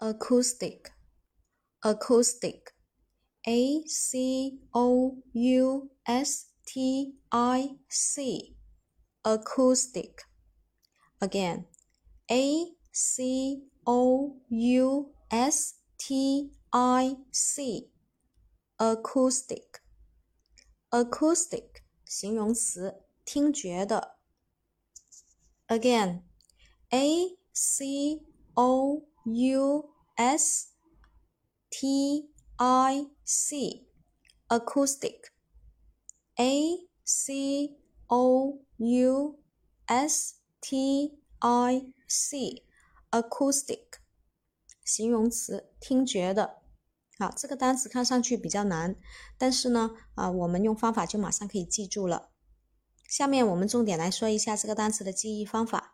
acoustic, acoustic, a c o u s t i c, acoustic. Again, a c o u s t i c, acoustic, acoustic 形容词，听觉的。Again, a c o U s t i c acoustic a c o u s t i c acoustic 形容词，听觉的。好，这个单词看上去比较难，但是呢，啊，我们用方法就马上可以记住了。下面我们重点来说一下这个单词的记忆方法。